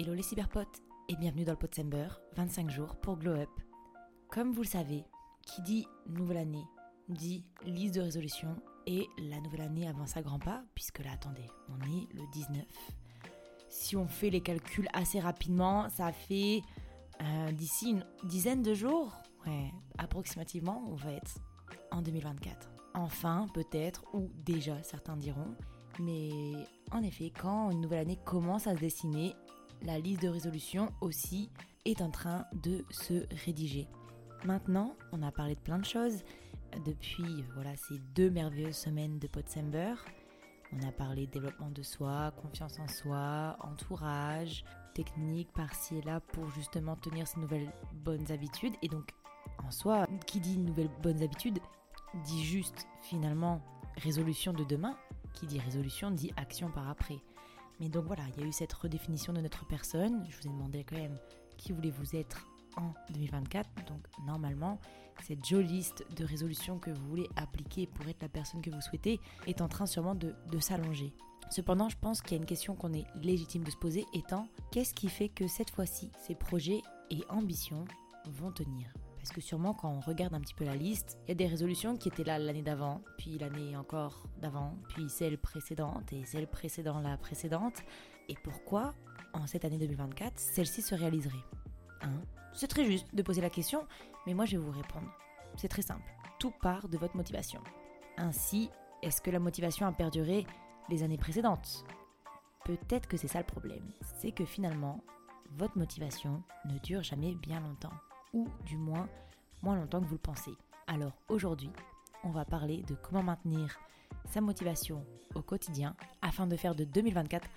Hello les cyberpotes et bienvenue dans le Potsember, 25 jours pour Glow Up. Comme vous le savez, qui dit nouvelle année dit liste de résolution et la nouvelle année avance à grands pas puisque là attendez, on est le 19. Si on fait les calculs assez rapidement, ça fait euh, d'ici une dizaine de jours, ouais, approximativement, on va être en 2024. Enfin, peut-être, ou déjà certains diront, mais en effet, quand une nouvelle année commence à se dessiner, la liste de résolution aussi est en train de se rédiger. Maintenant, on a parlé de plein de choses depuis voilà ces deux merveilleuses semaines de Potsember. On a parlé de développement de soi, confiance en soi, entourage, technique par-ci et là pour justement tenir ces nouvelles bonnes habitudes. Et donc, en soi, qui dit nouvelles bonnes habitudes dit juste finalement résolution de demain. Qui dit résolution dit action par après. Mais donc voilà, il y a eu cette redéfinition de notre personne. Je vous ai demandé quand même qui voulez-vous être en 2024. Donc normalement, cette jolie liste de résolutions que vous voulez appliquer pour être la personne que vous souhaitez est en train sûrement de, de s'allonger. Cependant, je pense qu'il y a une question qu'on est légitime de se poser étant qu'est-ce qui fait que cette fois-ci, ces projets et ambitions vont tenir? Parce que sûrement quand on regarde un petit peu la liste, il y a des résolutions qui étaient là l'année d'avant, puis l'année encore d'avant, puis celle précédente et celle précédente la précédente. Et pourquoi, en cette année 2024, celle-ci se réaliserait? C'est très juste de poser la question, mais moi je vais vous répondre. C'est très simple. Tout part de votre motivation. Ainsi, est-ce que la motivation a perduré les années précédentes? Peut-être que c'est ça le problème. C'est que finalement, votre motivation ne dure jamais bien longtemps ou du moins moins longtemps que vous le pensez. Alors aujourd'hui, on va parler de comment maintenir sa motivation au quotidien afin de faire de 2024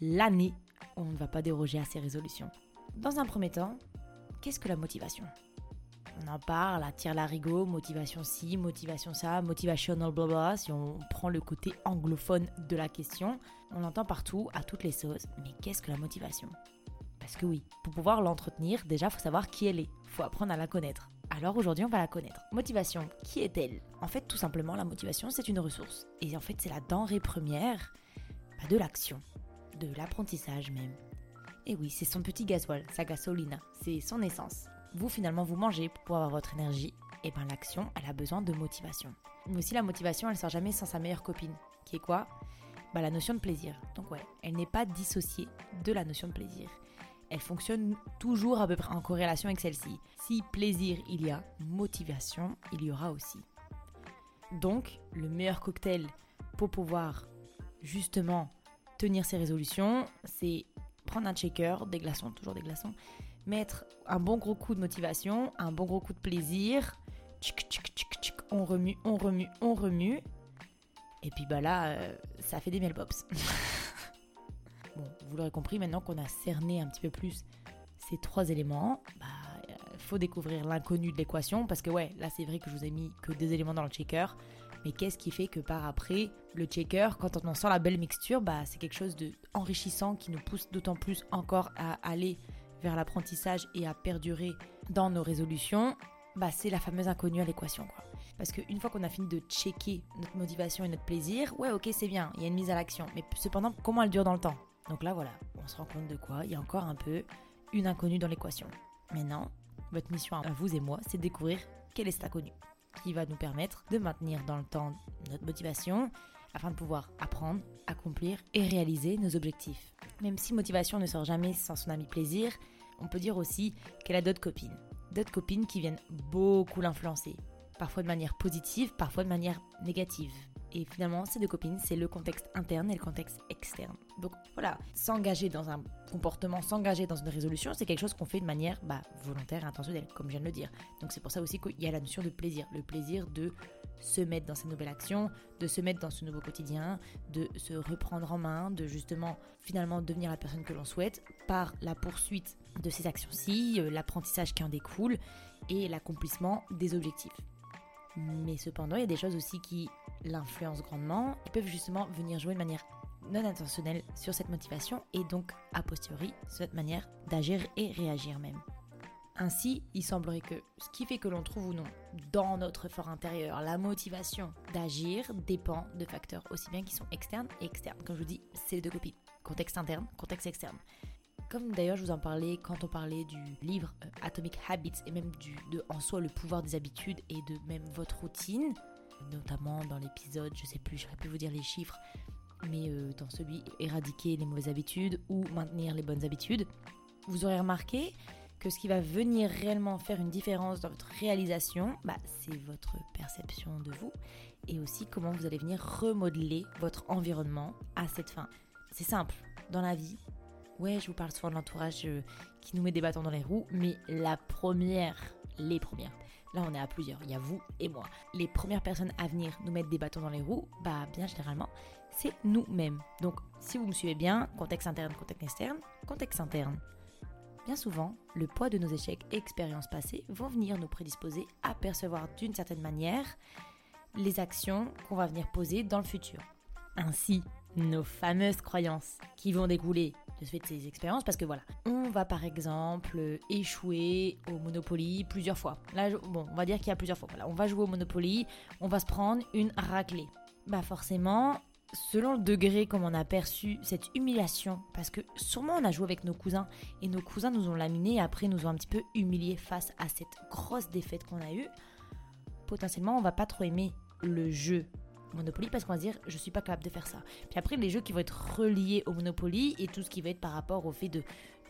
l'année où on ne va pas déroger à ses résolutions. Dans un premier temps, qu'est-ce que la motivation? On en parle, à tire larigot, motivation ci, motivation ça, motivational blabla, si on prend le côté anglophone de la question. On l'entend partout, à toutes les sauces, mais qu'est-ce que la motivation? Parce que oui, pour pouvoir l'entretenir, déjà, faut savoir qui elle est. Faut apprendre à la connaître. Alors aujourd'hui, on va la connaître. Motivation, qui est-elle? En fait, tout simplement, la motivation, c'est une ressource. Et en fait, c'est la denrée première de l'action, de l'apprentissage même. Et oui, c'est son petit gasoil, sa gasolina, c'est son essence. Vous, finalement, vous mangez pour avoir votre énergie. Et bien, l'action, elle a besoin de motivation. Mais aussi, la motivation, elle sort jamais sans sa meilleure copine. Qui est quoi? Bah, La notion de plaisir. Donc ouais, elle n'est pas dissociée de la notion de plaisir elle fonctionne toujours à peu près en corrélation avec celle-ci. Si plaisir il y a, motivation il y aura aussi. Donc, le meilleur cocktail pour pouvoir justement tenir ses résolutions, c'est prendre un shaker, des glaçons, toujours des glaçons, mettre un bon gros coup de motivation, un bon gros coup de plaisir, on remue, on remue, on remue, et puis bah là, euh, ça fait des pops. Bon, vous l'aurez compris, maintenant qu'on a cerné un petit peu plus ces trois éléments, bah, euh, faut découvrir l'inconnu de l'équation parce que ouais, là c'est vrai que je vous ai mis que deux éléments dans le checker, mais qu'est-ce qui fait que par après le checker, quand on en sent la belle mixture, bah c'est quelque chose de enrichissant qui nous pousse d'autant plus encore à aller vers l'apprentissage et à perdurer dans nos résolutions. Bah c'est la fameuse inconnue à l'équation. Parce qu'une fois qu'on a fini de checker notre motivation et notre plaisir, ouais ok c'est bien, il y a une mise à l'action, mais cependant comment elle dure dans le temps? Donc là, voilà, on se rend compte de quoi Il y a encore un peu une inconnue dans l'équation. Maintenant, votre mission à vous et moi, c'est de découvrir quelle est cette inconnue qui va nous permettre de maintenir dans le temps notre motivation afin de pouvoir apprendre, accomplir et réaliser nos objectifs. Même si motivation ne sort jamais sans son ami plaisir, on peut dire aussi qu'elle a d'autres copines. D'autres copines qui viennent beaucoup l'influencer. Parfois de manière positive, parfois de manière négative. Et finalement, ces deux copines, c'est le contexte interne et le contexte externe. Donc voilà, s'engager dans un comportement, s'engager dans une résolution, c'est quelque chose qu'on fait de manière bah, volontaire intentionnelle, comme je viens de le dire. Donc c'est pour ça aussi qu'il y a la notion de plaisir. Le plaisir de se mettre dans cette nouvelle action, de se mettre dans ce nouveau quotidien, de se reprendre en main, de justement finalement devenir la personne que l'on souhaite par la poursuite de ces actions-ci, euh, l'apprentissage qui en découle et l'accomplissement des objectifs. Mais cependant, il y a des choses aussi qui l'influencent grandement, qui peuvent justement venir jouer de manière non intentionnelle sur cette motivation et donc a posteriori sur cette manière d'agir et réagir même. Ainsi, il semblerait que ce qui fait que l'on trouve ou non dans notre fort intérieur la motivation d'agir dépend de facteurs aussi bien qui sont externes et externes. Comme je vous dis, c'est les deux copies. Contexte interne, contexte externe. Comme d'ailleurs je vous en parlais quand on parlait du livre euh, Atomic Habits et même du, de en soi le pouvoir des habitudes et de même votre routine, notamment dans l'épisode, je sais plus, j'aurais pu vous dire les chiffres, mais euh, dans celui éradiquer les mauvaises habitudes ou maintenir les bonnes habitudes, vous aurez remarqué que ce qui va venir réellement faire une différence dans votre réalisation, bah, c'est votre perception de vous et aussi comment vous allez venir remodeler votre environnement à cette fin. C'est simple, dans la vie, ouais, je vous parle souvent de l'entourage euh, qui nous met des bâtons dans les roues, mais la première, les premières, là on est à plusieurs, il y a vous et moi, les premières personnes à venir nous mettre des bâtons dans les roues, bah bien généralement, c'est nous-mêmes. Donc si vous me suivez bien, contexte interne, contexte externe, contexte interne. Bien souvent, le poids de nos échecs et expériences passées vont venir nous prédisposer à percevoir d'une certaine manière les actions qu'on va venir poser dans le futur. Ainsi, nos fameuses croyances qui vont découler de ce fait de ces expériences parce que voilà, on va par exemple échouer au Monopoly plusieurs fois. Là, bon, on va dire qu'il y a plusieurs fois. Voilà, on va jouer au Monopoly, on va se prendre une raclée. Bah forcément, selon le degré comme on a perçu cette humiliation, parce que sûrement on a joué avec nos cousins et nos cousins nous ont laminé et après nous ont un petit peu humilié face à cette grosse défaite qu'on a eue, potentiellement on va pas trop aimer le jeu Monopoly parce qu'on va se dire je suis pas capable de faire ça. Puis après les jeux qui vont être reliés au Monopoly et tout ce qui va être par rapport au fait de,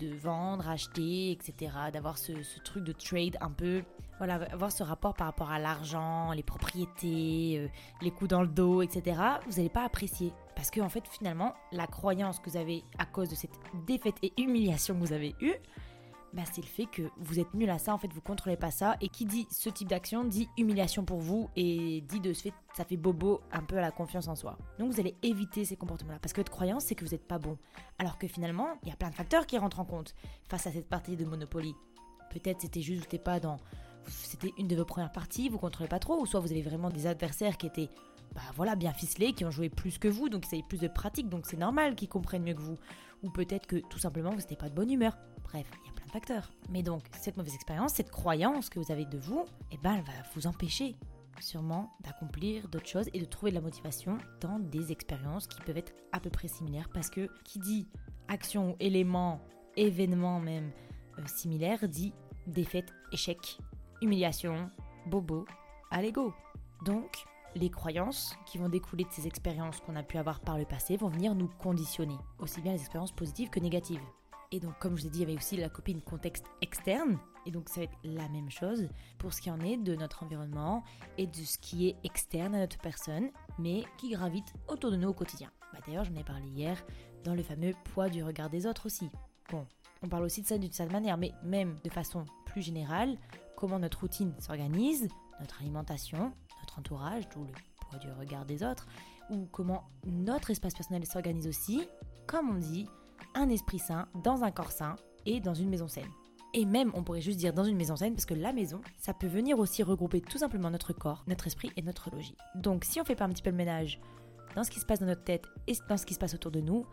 de vendre, acheter, etc. D'avoir ce, truc de trade un peu, voilà, avoir ce rapport par rapport à l'argent, les propriétés, euh, les coups dans le dos, etc. Vous n'allez pas apprécier parce que en fait finalement la croyance que vous avez à cause de cette défaite et humiliation que vous avez eue bah, c'est le fait que vous êtes nul à ça, en fait, vous contrôlez pas ça. Et qui dit ce type d'action dit humiliation pour vous et dit de ce fait, ça fait bobo un peu à la confiance en soi. Donc vous allez éviter ces comportements-là parce que votre croyance, c'est que vous n'êtes pas bon. Alors que finalement, il y a plein de facteurs qui rentrent en compte face à cette partie de Monopoly. Peut-être c'était juste, vous pas dans. C'était une de vos premières parties, vous contrôlez pas trop, ou soit vous avez vraiment des adversaires qui étaient bah voilà, bien ficelés, qui ont joué plus que vous, donc ils avaient plus de pratique, donc c'est normal qu'ils comprennent mieux que vous. Ou peut-être que tout simplement vous n'étiez pas de bonne humeur. Bref, il y a plein de facteurs. Mais donc, cette mauvaise expérience, cette croyance que vous avez de vous, eh ben, elle va vous empêcher sûrement d'accomplir d'autres choses et de trouver de la motivation dans des expériences qui peuvent être à peu près similaires parce que qui dit action ou élément, événement même euh, similaire dit défaite, échec, humiliation, bobo, à l'ego. Donc, les croyances qui vont découler de ces expériences qu'on a pu avoir par le passé vont venir nous conditionner, aussi bien les expériences positives que négatives. Et donc, comme je vous ai dit, il y avait aussi la copine contexte externe. Et donc, ça va être la même chose pour ce qui en est de notre environnement et de ce qui est externe à notre personne, mais qui gravite autour de nous au quotidien. Bah, D'ailleurs, j'en ai parlé hier dans le fameux poids du regard des autres aussi. Bon, on parle aussi de ça d'une certaine manière, mais même de façon plus générale, comment notre routine s'organise, notre alimentation, entourage, d'où le poids du regard des autres, ou comment notre espace personnel s'organise aussi, comme on dit, un esprit sain dans un corps sain et dans une maison saine. Et même, on pourrait juste dire dans une maison saine, parce que la maison, ça peut venir aussi regrouper tout simplement notre corps, notre esprit et notre logis. Donc si on fait pas un petit peu le ménage dans ce qui se passe dans notre tête et dans ce qui se passe autour de nous,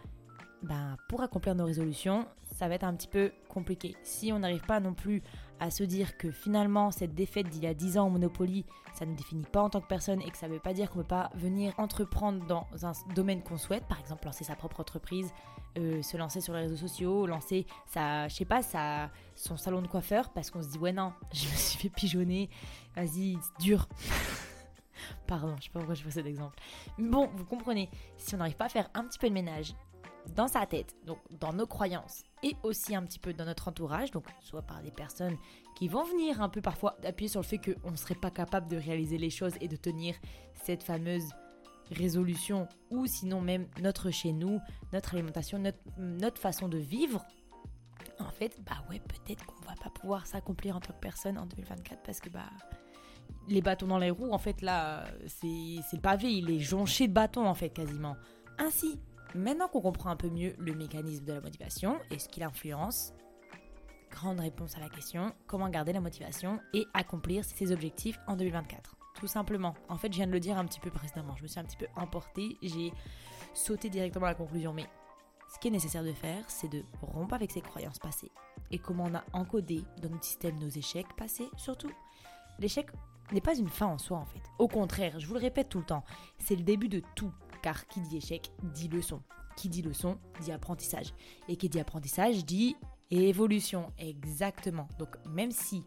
ben, pour accomplir nos résolutions, ça va être un petit peu compliqué. Si on n'arrive pas non plus à se dire que finalement cette défaite d'il y a 10 ans au Monopoly, ça ne définit pas en tant que personne et que ça ne veut pas dire qu'on ne peut pas venir entreprendre dans un domaine qu'on souhaite, par exemple lancer sa propre entreprise, euh, se lancer sur les réseaux sociaux, lancer sa, je sais pas, sa, son salon de coiffeur parce qu'on se dit ouais non, je me suis fait pigeonner, vas-y, dur. Pardon, je sais pas pourquoi je fais cet exemple. Bon, vous comprenez, si on n'arrive pas à faire un petit peu de ménage dans sa tête, donc dans nos croyances, et aussi un petit peu dans notre entourage, donc soit par des personnes qui vont venir un peu parfois appuyer sur le fait qu'on ne serait pas capable de réaliser les choses et de tenir cette fameuse résolution, ou sinon même notre chez nous, notre alimentation, notre, façon de vivre. En fait, bah ouais, peut-être qu'on va pas pouvoir s'accomplir en tant que personne en 2024 parce que bah les bâtons dans les roues, en fait là, c'est le pavé, il est jonché de bâtons en fait quasiment. Ainsi, Maintenant qu'on comprend un peu mieux le mécanisme de la motivation et ce qui l'influence, grande réponse à la question, comment garder la motivation et accomplir ses objectifs en 2024 Tout simplement. En fait, je viens de le dire un petit peu précédemment, je me suis un petit peu emportée, j'ai sauté directement à la conclusion, mais ce qui est nécessaire de faire, c'est de rompre avec ses croyances passées. Et comment on a encodé dans notre système nos échecs passés, surtout. L'échec n'est pas une fin en soi en fait. Au contraire, je vous le répète tout le temps, c'est le début de tout car qui dit échec dit leçon. qui dit leçon dit apprentissage. Et qui dit apprentissage dit évolution, exactement. Donc même si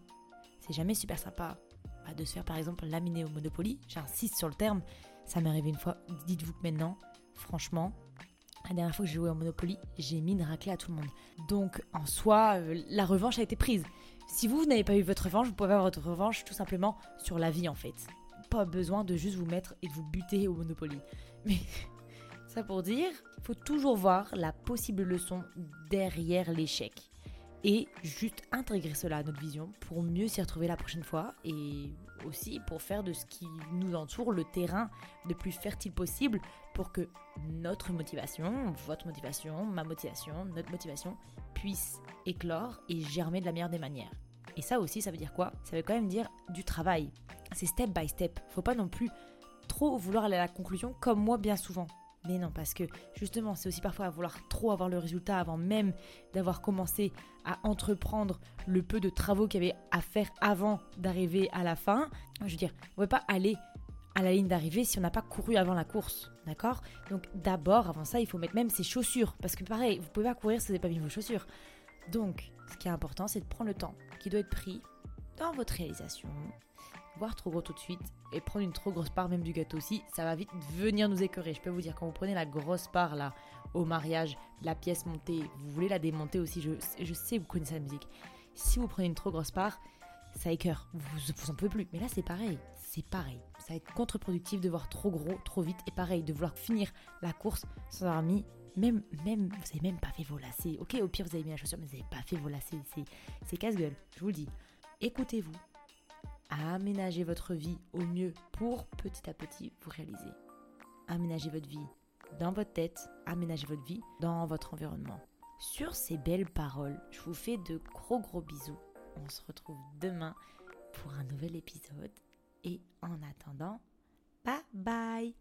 c'est jamais super sympa bah, de se faire par exemple laminer au Monopoly, j'insiste sur le terme, ça m'est arrivé une fois, dites-vous que maintenant, franchement, la dernière fois que j'ai joué au Monopoly, j'ai mis une raclée à tout le monde. Donc en soi, euh, la revanche a été prise. Si vous, n'avez pas eu votre revanche, vous pouvez avoir votre revanche tout simplement sur la vie en fait. Pas besoin de juste vous mettre et de vous buter au Monopoly. Mais ça pour dire, il faut toujours voir la possible leçon derrière l'échec. Et juste intégrer cela à notre vision pour mieux s'y retrouver la prochaine fois et aussi pour faire de ce qui nous entoure le terrain le plus fertile possible pour que notre motivation, votre motivation, ma motivation, notre motivation puisse éclore et germer de la meilleure des manières. Et ça aussi, ça veut dire quoi? Ça veut quand même dire du travail. C'est step by step. Faut pas non plus trop vouloir aller à la conclusion comme moi bien souvent. Mais non, parce que justement, c'est aussi parfois à vouloir trop avoir le résultat avant même d'avoir commencé à entreprendre le peu de travaux qu'il y avait à faire avant d'arriver à la fin. Je veux dire, on ne peut pas aller à la ligne d'arrivée si on n'a pas couru avant la course, d'accord? Donc d'abord, avant ça, il faut mettre même ses chaussures, parce que pareil, vous pouvez pas courir si vous n'avez pas mis vos chaussures. Donc, ce qui est important, c'est de prendre le temps qui doit être pris dans votre réalisation, voir trop gros tout de suite et prendre une trop grosse part même du gâteau aussi, ça va vite venir nous écœurer. Je peux vous dire, quand vous prenez la grosse part là au mariage, la pièce montée, vous voulez la démonter aussi, je, sais, vous connaissez la musique. Si vous prenez une trop grosse part, ça écœure, vous, vous en pouvez plus. Mais là, c'est pareil, c'est pareil. Ça va être contre-productif de voir trop gros, trop vite, et pareil, de vouloir finir la course sans avoir mis même, même, vous avez même pas fait vos lacets. Ok, au pire, vous avez mis la chaussure, mais vous n'avez pas fait vos lacets. C'est casse-gueule, je vous le dis. Écoutez-vous, aménagez votre vie au mieux pour petit à petit vous réaliser. Aménagez votre vie dans votre tête, aménagez votre vie dans votre environnement. Sur ces belles paroles, je vous fais de gros gros bisous. On se retrouve demain pour un nouvel épisode. Et en attendant, bye bye